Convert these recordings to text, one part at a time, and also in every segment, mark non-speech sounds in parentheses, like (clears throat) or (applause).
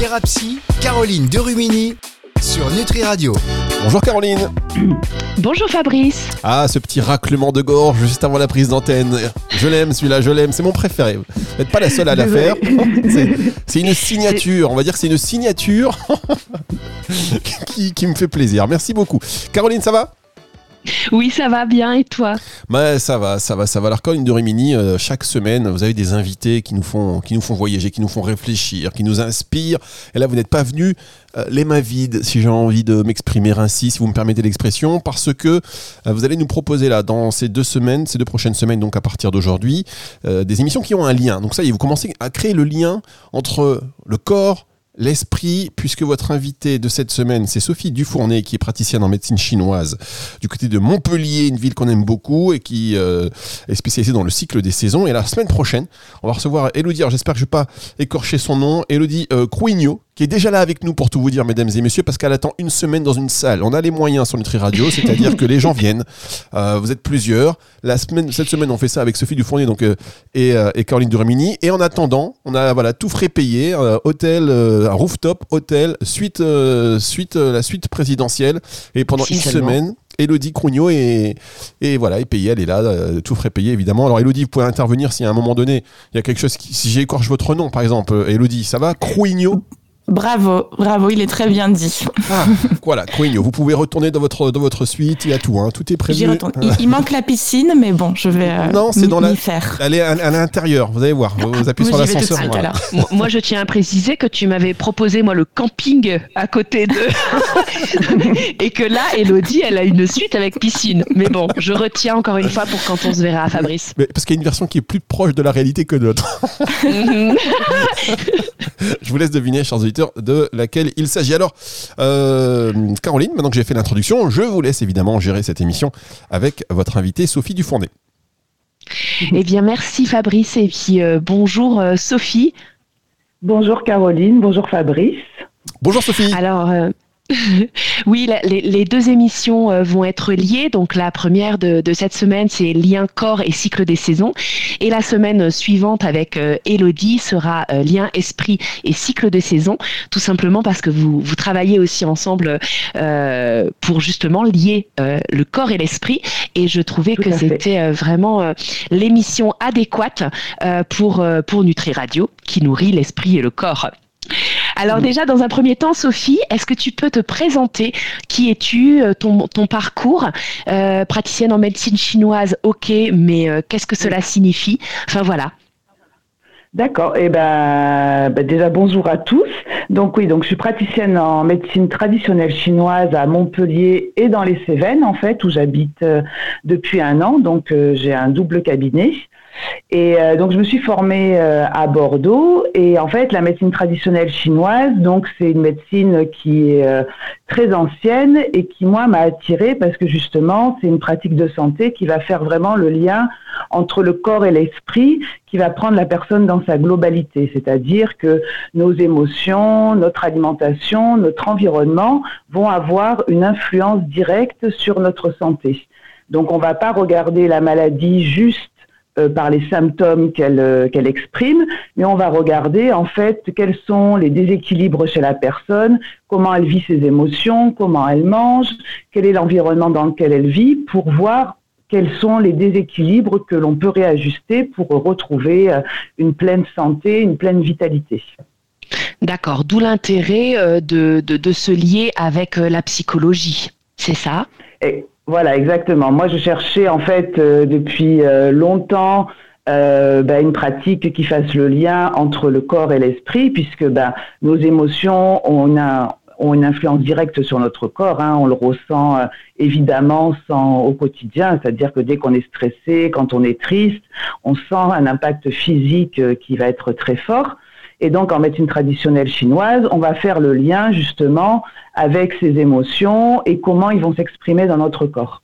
Thérapie, Caroline Derumini sur Nutri Radio. Bonjour Caroline. Bonjour Fabrice. Ah, ce petit raclement de gorge juste avant la prise d'antenne. Je l'aime celui-là, je l'aime, c'est mon préféré. Vous n'êtes pas la seule à la faire. (laughs) C'est une signature, on va dire que c'est une signature (laughs) qui, qui me fait plaisir. Merci beaucoup. Caroline, ça va? Oui, ça va bien et toi? Bah, Ça va, ça va, ça va. Alors, de Rimini, euh, chaque semaine, vous avez des invités qui nous, font, qui nous font voyager, qui nous font réfléchir, qui nous inspirent. Et là, vous n'êtes pas venu euh, les mains vides, si j'ai envie de m'exprimer ainsi, si vous me permettez l'expression, parce que euh, vous allez nous proposer là, dans ces deux semaines, ces deux prochaines semaines, donc à partir d'aujourd'hui, des émissions qui ont un lien. Donc ça y est, vous commencez à créer le lien entre le corps, l'esprit, puisque votre invité de cette semaine, c'est Sophie Dufournet, qui est praticienne en médecine chinoise du côté de Montpellier, une ville qu'on aime beaucoup et qui euh, est spécialisée dans le cycle des saisons. Et la semaine prochaine, on va recevoir Elodie, alors j'espère que je ne vais pas écorcher son nom, Elodie euh, qui est déjà là avec nous pour tout vous dire, mesdames et messieurs, parce qu'elle attend une semaine dans une salle. On a les moyens sur Nutri Radio, (laughs) c'est-à-dire que les gens viennent. Euh, vous êtes plusieurs. La semaine, cette semaine, on fait ça avec Sophie Dufournier donc, euh, et, euh, et, Caroline Duremini. Et en attendant, on a voilà, tout frais payé, hôtel, un rooftop, hôtel, suite, suite, la suite présidentielle. Et pendant une semaine, Elodie Crougnot et, et voilà, est payée, elle est là, tout frais payé évidemment. Alors Elodie, vous pouvez intervenir si à un moment donné, il y a quelque chose qui, si j'écorche votre nom par exemple, Elodie, ça va? Crougnot? Bravo, bravo, il est très bien dit. Ah, voilà, Queen, vous pouvez retourner dans votre, dans votre suite, il y a tout, hein, tout est prévu. Il, manque la piscine, mais bon, je vais euh, non, c'est dans la, faire. Elle est à, l'intérieur, vous allez voir, vous appuyez sur l'ascenseur. Moi, je tiens à préciser que tu m'avais proposé, moi, le camping à côté de... (laughs) Et que là, Elodie, elle a une suite avec piscine. Mais bon, je retiens encore une fois pour quand on se verra à Fabrice. Mais parce qu'il y a une version qui est plus proche de la réalité que d'autres. (laughs) je vous laisse deviner, chers auditeurs de laquelle il s'agit. Alors, euh, Caroline, maintenant que j'ai fait l'introduction, je vous laisse évidemment gérer cette émission avec votre invitée Sophie Dufournet. Eh bien, merci Fabrice et puis euh, bonjour euh, Sophie. Bonjour Caroline, bonjour Fabrice. Bonjour Sophie. Alors, (laughs) oui, les, deux émissions euh, vont être liées. Donc la première de, cette semaine, c'est lien corps et cycle des saisons. Et la semaine suivante avec euh, Elodie sera euh, lien esprit et cycle des saisons. Tout simplement parce que vous, vous travaillez aussi ensemble pour justement lier le corps et l'esprit. Et je trouvais que c'était vraiment l'émission adéquate pour, pour Nutri Radio qui nourrit l'esprit et le corps. Alors déjà, dans un premier temps, Sophie, est-ce que tu peux te présenter Qui es-tu euh, ton, parcours euh, Praticienne en médecine chinoise, ok, mais euh, qu'est-ce que cela signifie Enfin voilà. D'accord. Et eh ben, ben, déjà bonjour à tous. Donc oui, donc je suis praticienne en médecine traditionnelle chinoise à Montpellier et dans les Cévennes en fait où j'habite depuis un an. Donc j'ai un double cabinet. Et euh, donc je me suis formée euh, à Bordeaux et en fait la médecine traditionnelle chinoise, donc c'est une médecine qui est euh, très ancienne et qui moi m'a attirée parce que justement c'est une pratique de santé qui va faire vraiment le lien entre le corps et l'esprit, qui va prendre la personne dans sa globalité, c'est-à-dire que nos émotions, notre alimentation, notre environnement vont avoir une influence directe sur notre santé. Donc on ne va pas regarder la maladie juste euh, par les symptômes euh, qu'elle exprime, mais on va regarder en fait quels sont les déséquilibres chez la personne, comment elle vit ses émotions, comment elle mange, quel est l'environnement dans lequel elle vit, pour voir quels sont les déséquilibres que l'on peut réajuster pour retrouver euh, une pleine santé, une pleine vitalité. D'accord, d'où l'intérêt de, de, se lier avec la psychologie, c'est ça? Voilà, exactement. Moi, je cherchais en fait euh, depuis euh, longtemps euh, ben, une pratique qui fasse le lien entre le corps et l'esprit, puisque ben, nos émotions ont, une influence directe sur notre corps. Hein. On le ressent évidemment sans, au quotidien, c'est-à-dire que dès qu'on est stressé, quand on est triste, on sent un impact physique qui va être très fort. Et donc, en médecine traditionnelle chinoise, on va faire le lien justement avec ces émotions et comment ils vont s'exprimer dans notre corps.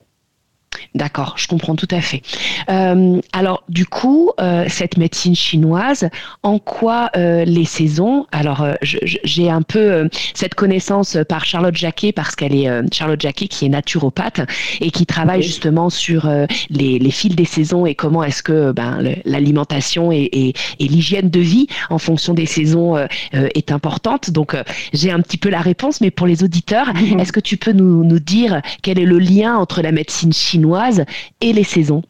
D'accord, je comprends tout à fait. Euh, alors, du coup, euh, cette médecine chinoise, en quoi euh, les saisons Alors, j'ai un peu cette connaissance par Charlotte Jacquet parce qu'elle est Charlotte Jacquet qui est naturopathe et qui travaille justement sur les, fils des saisons et comment est-ce que ben, l'alimentation et, l'hygiène de vie en fonction des saisons est importante. Donc, j'ai un petit peu la réponse, mais pour les auditeurs, est-ce que tu peux nous, nous dire quel est le lien entre la médecine chinoise et les saisons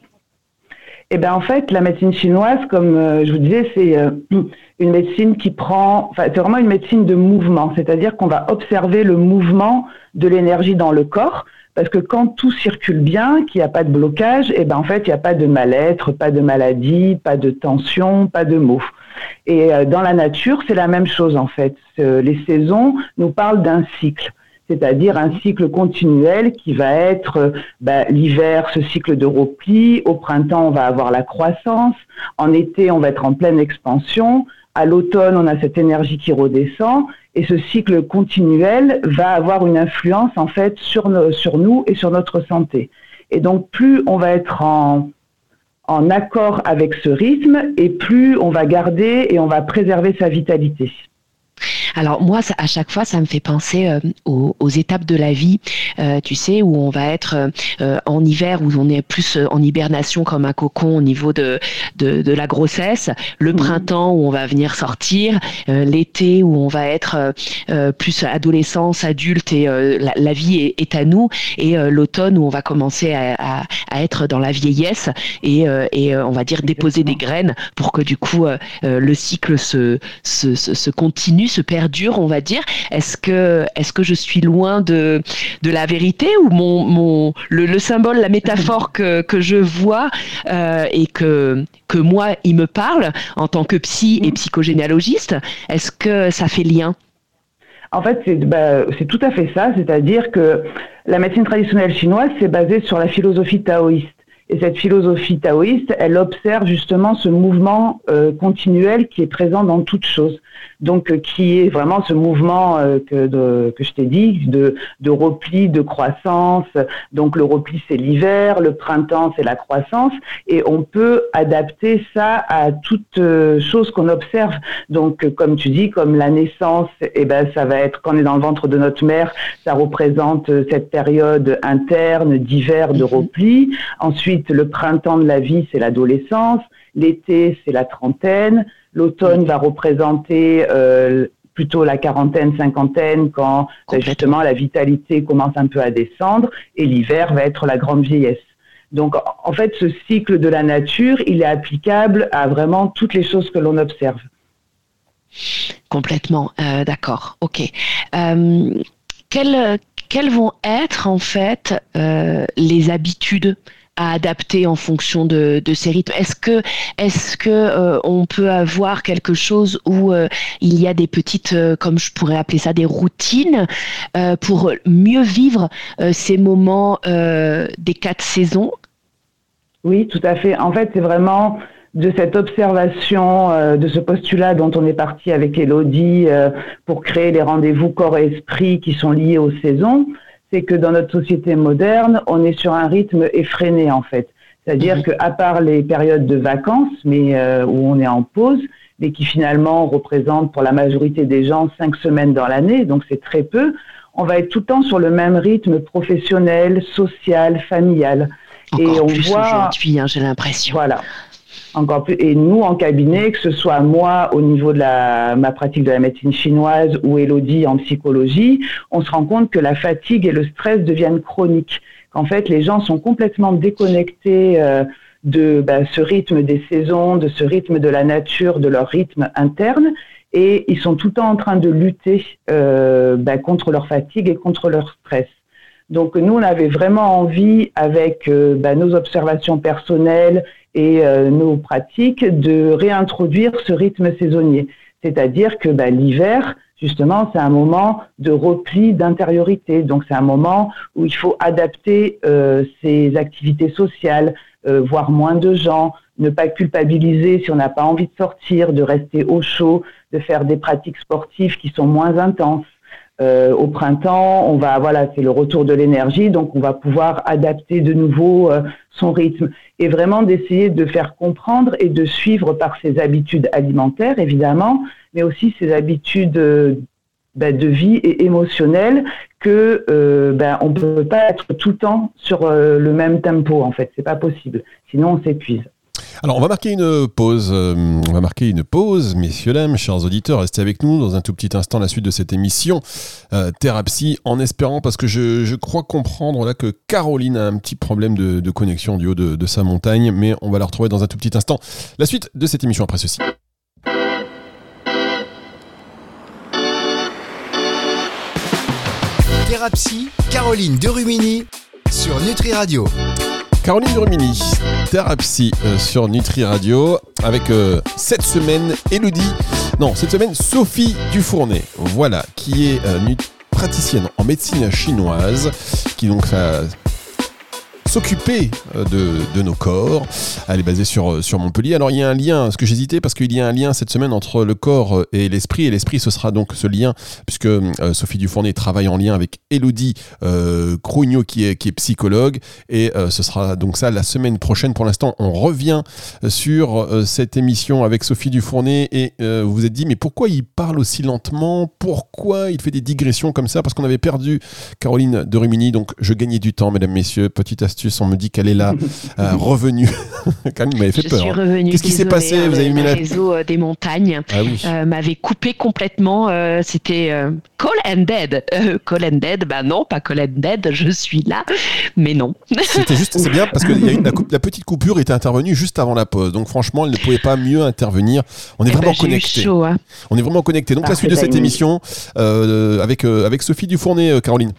eh bien, en fait, la médecine chinoise, comme euh, je vous disais, c'est euh, (clears throat) une médecine qui prend, enfin, c'est vraiment une médecine de mouvement, c'est-à-dire qu'on va observer le mouvement de l'énergie dans le corps, parce que quand tout circule bien, qu'il n'y a pas de blocage, eh ben, en fait, il n'y a pas de mal-être, pas de maladie, pas de tension, pas de maux. Et euh, dans la nature, c'est la même chose, en fait. les saisons nous parlent d'un cycle c'est-à-dire un cycle continuel qui va être ben, l'hiver, ce cycle de repli, au printemps, on va avoir la croissance, en été, on va être en pleine expansion, à l'automne, on a cette énergie qui redescend, et ce cycle continuel va avoir une influence en fait sur, sur nous et sur notre santé. Et donc, plus on va être en, en accord avec ce rythme, et plus on va garder et on va préserver sa vitalité. Alors moi, à chaque fois, ça me fait penser euh, aux, étapes de la vie, euh, tu sais, où on va être euh, en hiver, où on est plus en hibernation comme un cocon au niveau de, de, la grossesse, le mmh. printemps où on va venir sortir, l'été où on va être plus adolescence, adulte et la, vie est, à nous, et l'automne où on va commencer à, être dans la vieillesse et, et on va dire déposer des graines pour que du coup le cycle se, se, se continue, se perd dur, on va dire. Est-ce que, est-ce que je suis loin de, de la vérité ou mon, mon, le, symbole, la métaphore que, que je vois euh, et que, que moi, il me parle en tant que psy et psychogénéalogiste, est-ce que ça fait lien? En fait, c'est bah, tout à fait ça, c'est-à-dire que la médecine traditionnelle chinoise, c'est basé sur la philosophie taoïste. Et cette philosophie taoïste, elle observe justement ce mouvement euh, continuel qui est présent dans toute chose donc euh, qui est vraiment ce mouvement euh, que, que je t'ai dit, de, de repli, de croissance. Donc le repli, c'est l'hiver, le printemps, c'est la croissance, et on peut adapter ça à toute euh, chose qu'on observe. Donc comme tu dis, comme la naissance, eh ben ça va être quand on est dans le ventre de notre mère, ça représente cette période interne d'hiver, de mhm. repli. Ensuite, le printemps de la vie, c'est l'adolescence. L'été, c'est la trentaine. L'automne va représenter euh, plutôt la quarantaine, cinquantaine, quand ben, justement la vitalité commence un peu à descendre, et l'hiver va être la grande vieillesse. Donc, en fait, ce cycle de la nature, il est applicable à vraiment toutes les choses que l'on observe. Complètement, euh, d'accord, ok. Euh, quelles, quelles, vont être en fait les habitudes à adapter en fonction de, ces rythmes Est-ce que, est-ce que euh, on peut avoir quelque chose où euh, il y a des petites, euh, comme je pourrais appeler ça, des routines pour mieux vivre ces moments des quatre saisons? Oui, tout à fait. En fait, c'est vraiment de cette observation, de ce postulat dont on est parti avec Elodie pour créer les rendez-vous corps et esprit qui sont liés aux saisons c'est que dans notre société moderne, on est sur un rythme effréné en fait. C'est-à-dire mhm. qu'à part les périodes de vacances, mais euh, où on est en pause, mais qui finalement représentent pour la majorité des gens cinq semaines dans l'année, donc c'est très peu, on va être tout le temps sur le même rythme professionnel, social, familial. et on voit, hein, j'ai l'impression. Voilà encore plus. Et nous, en cabinet, que ce soit moi au niveau de la, ma pratique de la médecine chinoise ou Elodie en psychologie, on se rend compte que la fatigue et le stress deviennent chroniques. Qu'en fait, les gens sont complètement déconnectés euh, de bah, ce rythme des saisons, de ce rythme de la nature, de leur rythme interne. Et ils sont tout le temps en train de lutter euh, bah, contre leur fatigue et contre leur stress. Donc nous, on avait vraiment envie, avec euh, bah, nos observations personnelles et euh, nos pratiques de réintroduire ce rythme saisonnier. C'est-à-dire que bah, l'hiver, justement, c'est un moment de repli d'intériorité. Donc c'est un moment où il faut adapter euh, ses activités sociales, euh, voir moins de gens, ne pas culpabiliser si on n'a pas envie de sortir, de rester au chaud, de faire des pratiques sportives qui sont moins intenses. Au printemps, on va voilà, c'est le retour de l'énergie, donc on va pouvoir adapter de nouveau son rythme et vraiment d'essayer de faire comprendre et de suivre par ses habitudes alimentaires évidemment, mais aussi ses habitudes ben, de vie et émotionnelles que euh, ben, on peut pas être tout le temps sur euh, le même tempo en fait, c'est pas possible. Sinon on s'épuise. Alors, on va marquer une pause. Euh, on va marquer une pause, messieurs, dames, chers auditeurs. Restez avec nous dans un tout petit instant la suite de cette émission euh, en espérant, parce que je, crois comprendre là que Caroline a un petit problème de, connexion du haut de, sa montagne, mais on va la retrouver dans un tout petit instant. La suite de cette émission après ceci. Thérapie, Caroline Derumini sur Nutri Radio. Caroline Durmini, Thérapie euh, sur Nutri Radio, avec euh, cette semaine Elodie, non, cette semaine Sophie Dufournet, voilà, qui est euh, praticienne en médecine chinoise, qui donc s'occuper euh, de, nos corps. Elle est basée sur, euh, sur Montpellier. Alors il y a un lien, ce que j'hésitais, parce qu'il y a un lien cette semaine entre le corps euh, et l'esprit. Et l'esprit, ce sera donc ce lien, puisque Sophie Dufournet travaille en lien avec Elodie euh, qui est, qui est psychologue. Et ce sera donc ça la semaine prochaine. Pour l'instant, on revient sur cette émission avec Sophie Dufournet. Et vous vous êtes dit, mais pourquoi il parle aussi lentement? Pourquoi il fait des digressions comme ça? Parce qu'on avait perdu Caroline de Rumini. Donc je gagnais du temps, mesdames, messieurs. Petite astuce on me dit qu'elle est là, (laughs) euh, revenue. (laughs) Camille m'avait fait je peur. Suis revenue, Qu'est-ce qui s'est passé hein, Vous avez mis le réseau euh, des montagnes ah euh, m'avait coupé complètement. C'était call and dead. call and dead, bah non, pas call and dead. Je suis là, mais non. C'était juste, c'est bien parce que la, petite coupure était intervenue juste avant la pause. Donc franchement, elle ne pouvait pas mieux intervenir. On est eh vraiment ben, connecté. Hein. On est vraiment connecté. Donc la suite de cette émission avec avec Sophie Dufournet, Caroline.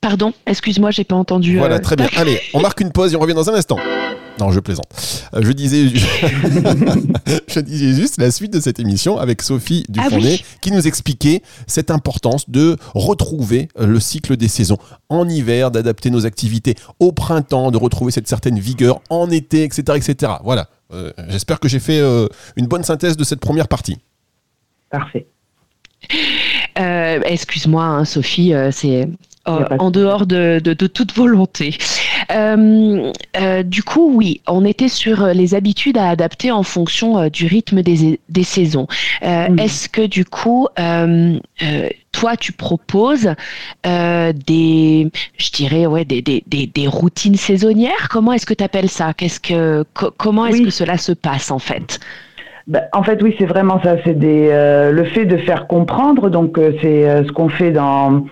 Pardon, excuse-moi, j'ai pas entendu. Voilà, euh, très bien. Allez, on marque une pause et on revient dans un instant. Non, je plaisante. Euh, je disais, (laughs) je disais juste la suite de cette émission avec Sophie ah Dufournet qui nous expliquait cette importance de retrouver euh, le cycle des saisons en hiver, d'adapter nos activités au printemps, de retrouver cette certaine vigueur en été, etc., etc. Voilà. J'espère que j'ai fait une bonne synthèse de cette première partie. Parfait. Excuse-moi, hein, Sophie, c'est euh, en dehors de, toute volonté. Euh, euh, du coup, oui, on était sur les habitudes à adapter en fonction du rythme des, saisons. Est-ce que du coup, toi, tu proposes des, je dirais, ouais, des, des, routines saisonnières? Comment est-ce que tu appelles ça? Qu'est-ce que, comment est-ce que cela se passe en fait? Ben, en fait, oui, c'est vraiment ça. C'est le fait de faire comprendre. Donc, c'est ce qu'on fait dans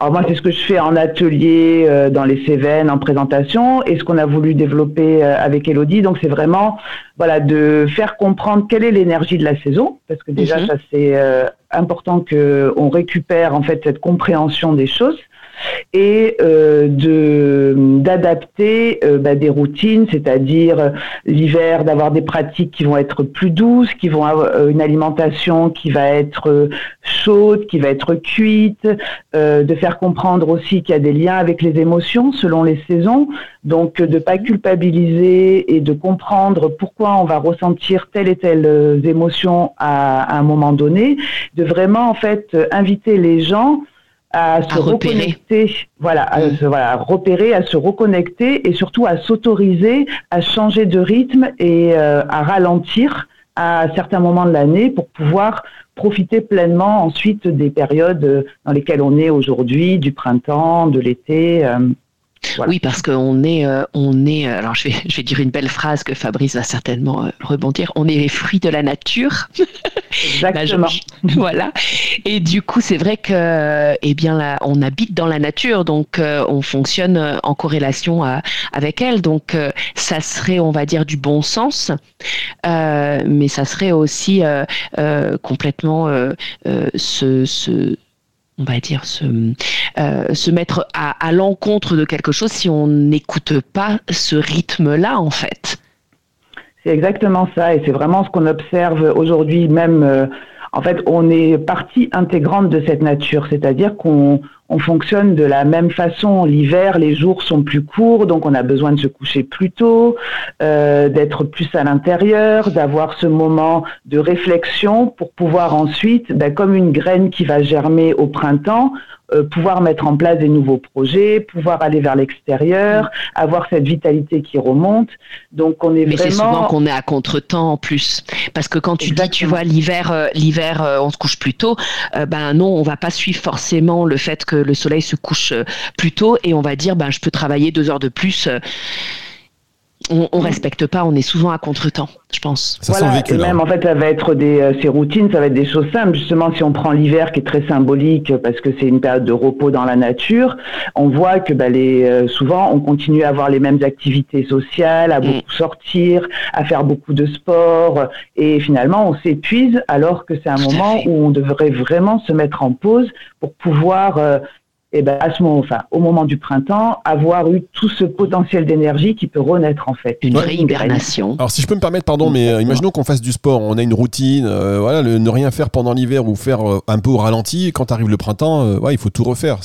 alors moi, c'est ce que je fais en atelier, euh, dans les Cévennes, en présentation, et ce qu'on a voulu développer euh, avec Elodie. Donc c'est vraiment, voilà, de faire comprendre quelle est l'énergie de la saison, parce que déjà, mhm. ça c'est euh, important qu'on récupère en fait cette compréhension des choses et euh, de d'adapter euh, bah, des routines, c'est-à-dire euh, l'hiver d'avoir des pratiques qui vont être plus douces, qui vont avoir une alimentation qui va être chaude, qui va être cuite, de faire comprendre aussi qu'il y a des liens avec les émotions selon les saisons, donc de pas culpabiliser et de comprendre pourquoi on va ressentir telle et telle émotion à, à un moment donné, de vraiment en fait inviter les gens à se reconnecter, voilà, à mm. se, voilà, repérer, à se reconnecter et surtout à s'autoriser à changer de rythme et euh, à ralentir à certains moments de l'année pour pouvoir profiter pleinement ensuite des périodes dans lesquelles on est aujourd'hui, du printemps, de l'été. Euh, oui, parce qu'on est, euh, on est. Euh, alors, je vais, je vais dire une belle phrase que Fabrice va certainement euh, rebondir. On est les fruits de la nature. (laughs) Exactement. (laughs) voilà. Et du coup, c'est vrai que, eh bien, là, on habite dans la nature, donc on fonctionne en corrélation avec elle. Donc, ça serait, on va dire, du bon sens, mais ça serait aussi complètement ce, ce on va dire, se, euh, se mettre à, l'encontre de quelque chose si on n'écoute pas ce rythme-là, en fait. C'est exactement ça, et c'est vraiment ce qu'on observe aujourd'hui, même, euh, en fait, on est partie intégrante de cette nature, c'est-à-dire qu'on on fonctionne de la même façon. L'hiver, les jours sont plus courts, donc on a besoin de se coucher plus tôt, euh, d'être plus à l'intérieur, d'avoir ce moment de réflexion pour pouvoir ensuite, ben, comme une graine qui va germer au printemps, euh, pouvoir mettre en place des nouveaux projets, pouvoir aller vers l'extérieur, avoir cette vitalité qui remonte. Donc on est Mais c'est souvent qu'on est à contre-temps en plus, parce que quand tu dis, tu vois, l'hiver, euh, l'hiver, euh, on se couche plus tôt. ben non, on va pas suivre forcément le fait que le soleil se couche plus tôt, et on va dire, ben je peux travailler deux heures de plus on, on respecte pas, on est souvent à contre-temps, je pense. Ça voilà, vécu, même en fait, ça va être des euh, ces routines, ça va être des choses simples. Justement, si on prend l'hiver qui est très symbolique parce que c'est une période de repos dans la nature, on voit que bah, les, euh, souvent on continue à avoir les mêmes activités sociales, à mm. beaucoup sortir, à faire beaucoup de sport, et finalement on s'épuise alors que c'est un moment où on devrait vraiment se mettre en pause pour pouvoir euh, et ben à ce moment, enfin, au moment du printemps, avoir eu tout ce potentiel d'énergie qui peut renaître en fait. Une vraie hibernation. Alors si je peux me permettre, pardon, mais euh, imaginons qu'on fasse du sport, on a une routine, euh, voilà, le, ne rien faire pendant l'hiver ou faire euh, un peu au ralenti. Quand arrive le printemps, ouais, il faut tout refaire.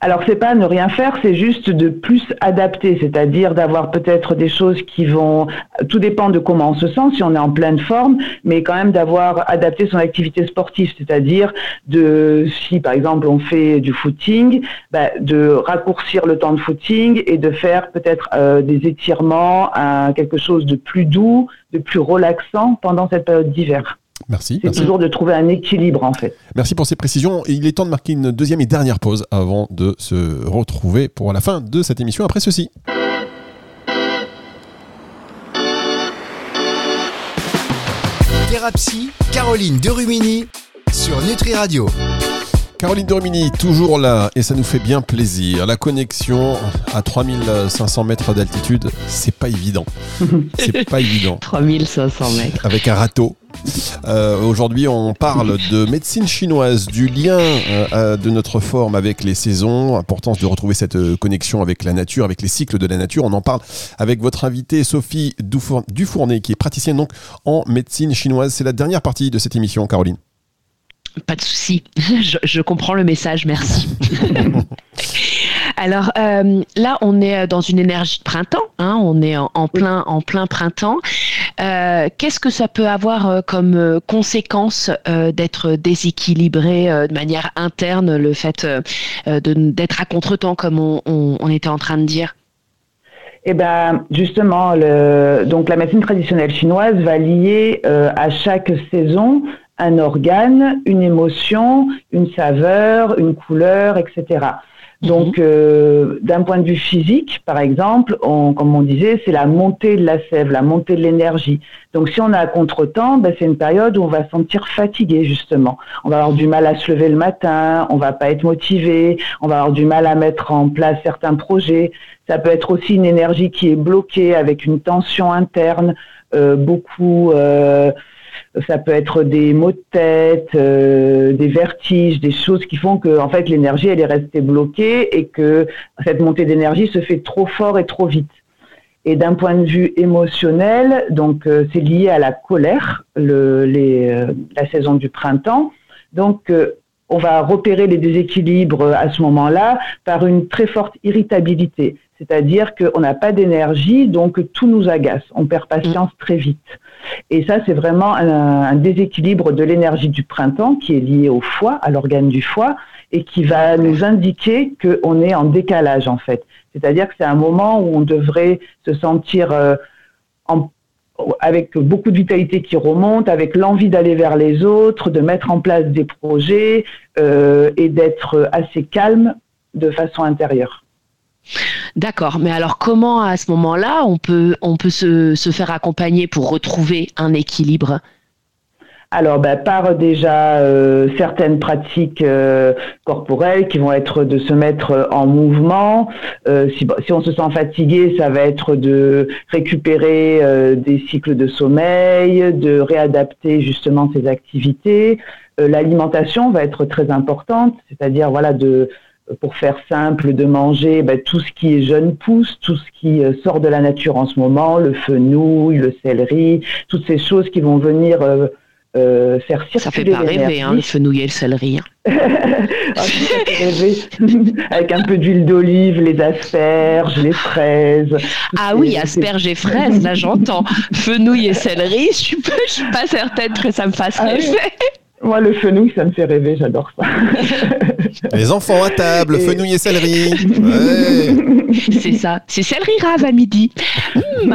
Alors c'est pas ne rien faire, c'est juste de plus adapter, c'est-à-dire d'avoir peut-être des choses qui vont. Tout dépend de comment on se sent, si on est en pleine forme, mais quand même d'avoir adapté son activité sportive, c'est-à-dire de si par exemple on fait du footing, bah, de raccourcir le temps de footing et de faire peut-être euh, des étirements, quelque chose de plus doux, de plus relaxant pendant cette période d'hiver. Merci. C'est toujours de trouver un équilibre en fait. Merci pour ces précisions. Il est temps de marquer une deuxième et dernière pause avant de se retrouver pour la fin de cette émission après ceci. Thérapie, Caroline Derumini sur Nutri Radio. Caroline Dormini, toujours là, et ça nous fait bien plaisir. La connexion à 3500 mètres d'altitude, c'est pas évident. (laughs) C'est pas évident. 3500 mètres. Avec un râteau. Euh, aujourd'hui, on parle de médecine chinoise, du lien euh, de notre forme avec les saisons, importance de retrouver cette euh, connexion avec la nature, avec les cycles de la nature. On en parle avec votre invitée Sophie Dufournet, qui est praticienne donc en médecine chinoise. C'est la dernière partie de cette émission, Caroline. Pas de souci, (laughs) je, comprends le message, merci. (laughs) Alors euh, là, on est dans une énergie de printemps, hein, on est en, plein, en plein printemps. Euh, qu'est-ce que ça peut avoir euh, comme conséquence d'être déséquilibré de manière interne, le fait d'être à contretemps, comme on, était en train de dire? Eh ben, justement, donc la médecine traditionnelle chinoise va lier à chaque saison un organe, une émotion, une saveur, une couleur, etc. Donc, mhm. euh, d'un point de vue physique, par exemple, comme on disait, c'est la montée de la sève, la montée de l'énergie. Donc, si on a un contretemps, ben, c'est une période où on va se sentir fatigué, justement. On va avoir du mal à se lever le matin, on va pas être motivé, on va avoir du mal à mettre en place certains projets. Ça peut être aussi une énergie qui est bloquée avec une tension interne, euh, beaucoup... Euh, ça peut être des maux de tête, euh, des vertiges, des choses qui font que en fait l'énergie elle est restée bloquée et que cette montée d'énergie se fait trop fort et trop vite. Et d'un point de vue émotionnel, donc euh, c'est lié à la colère, le, les, euh, la saison du printemps. Donc on va repérer les déséquilibres à ce moment-là par une très forte irritabilité. C'est-à-dire qu'on n'a pas d'énergie, donc tout nous agace. On perd patience très vite. Et ça, c'est vraiment un, déséquilibre de l'énergie du printemps qui est lié au foie, à l'organe du foie, et qui va nous indiquer qu'on est en décalage, en fait. C'est-à-dire que c'est un moment où on devrait se sentir euh, avec beaucoup de vitalité qui remonte, avec l'envie d'aller vers les autres, de mettre en place des projets euh, et d'être assez calme de façon intérieure. D'accord, mais alors comment à ce moment-là on peut, on peut se, se faire accompagner pour retrouver un équilibre? Alors, ben, par déjà euh, certaines pratiques euh, corporelles qui vont être de se mettre en mouvement. Euh, si, si, on se sent fatigué, ça va être de récupérer des cycles de sommeil, de réadapter justement ses activités. L'alimentation va être très importante, c'est-à-dire voilà de pour faire simple, de manger ben, tout ce qui est jeune pousse, tout ce qui euh, sort de la nature en ce moment, le fenouil, le céleri, toutes ces choses qui vont venir euh, euh, faire circuler (laughs) Ça fait pas rêver, hein, le fenouil et le céleri. Hein. ah, Avec un peu d'huile d'olive, les asperges, les fraises. Ah oui, asperges et fraises, là j'entends. Fenouil et céleri, je ne suis pas certaine que ça me fasse ah rêver. Moi, le fenouil, ça me fait rêver, j'adore ça. (laughs) Les enfants à table, fenouil et céleri. (laughs) C'est ça, c'est céleri rave à midi. Hmm. (laughs)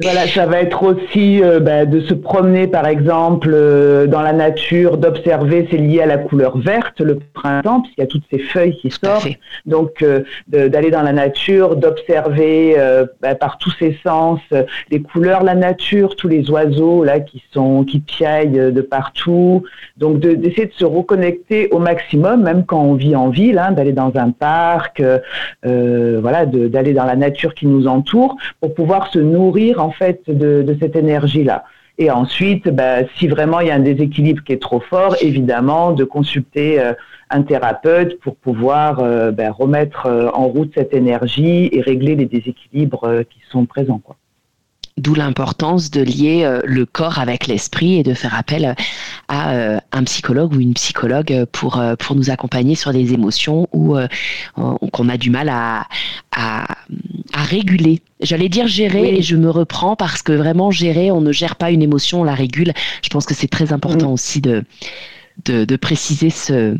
Voilà, ça va être aussi euh, bah, de se promener, par exemple, euh, dans la nature, d'observer, c'est lié à la couleur verte, le printemps, puisqu'il y a toutes ces feuilles qui sortent. Donc, euh, d'aller dans la nature, d'observer bah, par tous ses sens les couleurs, la nature, tous les oiseaux là qui sont qui piaillent de partout. Donc, d'essayer de, se reconnecter au maximum, même quand on vit en ville, hein, d'aller dans un parc, voilà, d'aller dans la nature qui nous entoure, pour pouvoir se nourrir en fait de, cette énergie-là. Et ensuite, bah, si vraiment il y a un déséquilibre qui est trop fort, évidemment, de consulter euh, un thérapeute pour pouvoir euh, bah, remettre euh, en route cette énergie et régler les déséquilibres qui sont présents. Quoi. D'où l'importance de lier euh, le corps avec l'esprit et de faire appel à euh, un psychologue ou une psychologue pour, euh, pour nous accompagner sur des émotions ou qu'on a du mal à, à, réguler. J'allais dire gérer et je me reprends parce que vraiment gérer, on ne gère pas une émotion, on la régule. Je pense que c'est très important mm. aussi de, de préciser ce,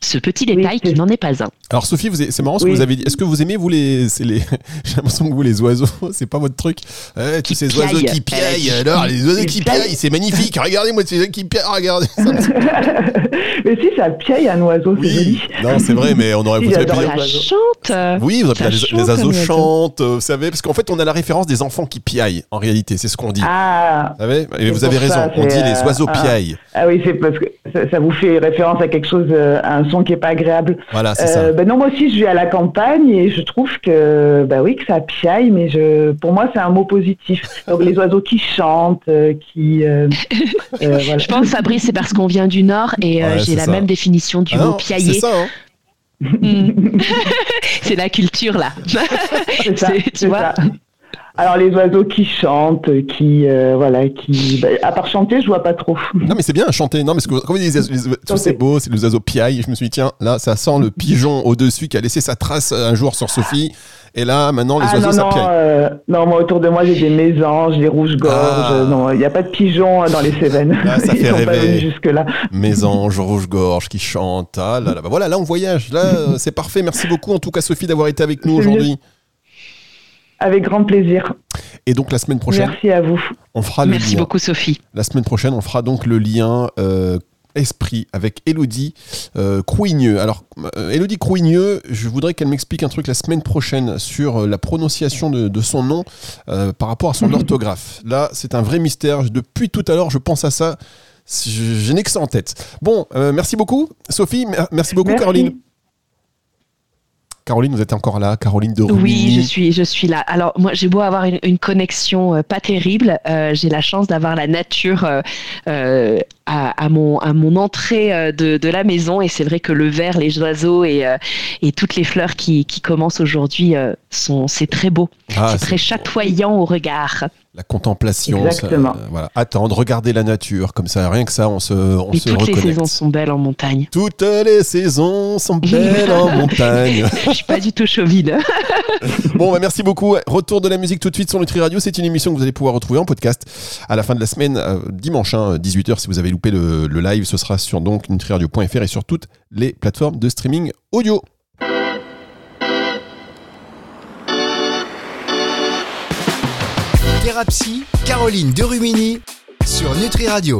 ce petit détail qui n'en est pas un. Alors Sophie, c'est marrant ce que vous avez dit. Est-ce que vous aimez vous les, les... (laughs) j'ai l'impression que vous les oiseaux, (laughs) c'est pas votre truc. Eh, tous ces oiseaux qui piaillent. Alors les oiseaux qui piaillent, c'est magnifique. (laughs) Regardez-moi ces oiseaux qui piaillent. Regardez. mais si ça piaille un oiseau, c'est joli. Non, c'est vrai, mais on aurait voulu Ça chante. Oui, vous avez les, les oiseaux chantent. Vous savez, parce qu'en fait, on a la référence des enfants qui piaillent. En réalité, c'est ce qu'on dit. Ah. Vous savez, et vous avez raison. on dit les oiseaux ah. piaillent. Ah oui, c'est parce que ça, vous fait référence à quelque chose, euh, à un son qui est pas agréable. Voilà, c'est ça. Euh, ben non, moi aussi, je vis à la campagne et je trouve que, bah oui, que ça piaille, mais je, pour moi, c'est un mot positif. Donc les oiseaux qui chantent, euh, qui. (laughs) Je pense, Fabrice, c'est parce qu'on vient du Nord et j'ai la même définition du ah mot piailler. C'est ça. Hein. (laughs) c'est la culture là. Ça, (laughs) tu vois. Alors les oiseaux qui chantent, qui euh, voilà, qui bah, à part chanter, je vois pas trop. Non mais c'est bien chanter. Non mais que, quand vous dites tout c'est beau, c'est les oiseaux piaillent. Je me suis dit tiens là ça sent le pigeon au dessus qui a laissé sa trace un jour sur Sophie. Et là maintenant les ah, oiseaux ça piaille. Euh, non moi autour de moi j'ai des mésanges, des rouges-gorges. Ah. Non il n'y a pas de pigeons dans les Cévennes. Là ça (laughs) fait rêver. jusque là. Mésanges, rouges-gorges qui chantent. Ah là là. Bah, voilà là on voyage. Là c'est parfait. Merci beaucoup en tout cas Sophie d'avoir été avec nous aujourd'hui. Avec grand plaisir. Et donc la semaine prochaine. Merci à vous. On fera Merci beaucoup Sophie. La semaine prochaine, on fera donc le lien euh, esprit avec Elodie euh, Crouigneux. Alors euh, Elodie Crouigneux, je voudrais qu'elle m'explique un truc la semaine prochaine sur la prononciation de, son nom par rapport à son orthographe. Là, c'est un vrai mystère. Depuis tout à l'heure, je pense à ça. Je, n'ai que ça en tête. Bon, merci beaucoup Sophie, merci beaucoup Caroline. Caroline, vous êtes encore là, Caroline de Rumini. Oui, je suis, je suis là. Alors moi, j'ai beau avoir une, connexion euh, pas terrible, euh, j'ai la chance d'avoir la nature euh, à, mon, à mon entrée de, la maison, et c'est vrai que le vert, les oiseaux et, et toutes les fleurs qui, commencent aujourd'hui sont, c'est très beau, ah, c'est très chatoyant au regard la contemplation, Exactement. voilà, attendre, regarder la nature, comme ça, rien que ça, on se, on se toutes les saisons sont belles en montagne. Toutes les saisons sont belles en (laughs) montagne. Je suis pas du tout chauvine. (laughs) bon, bah, merci beaucoup. Retour de la musique tout de suite sur Nutri Radio. C'est une émission que vous allez pouvoir retrouver en podcast à la fin de la semaine, euh, dimanche, 18h. Hein, si vous avez loupé le, le live, ce sera sur donc nutriradio.fr et sur toutes les plateformes de streaming audio. Thérapie, Caroline Derumini sur Nutri Radio.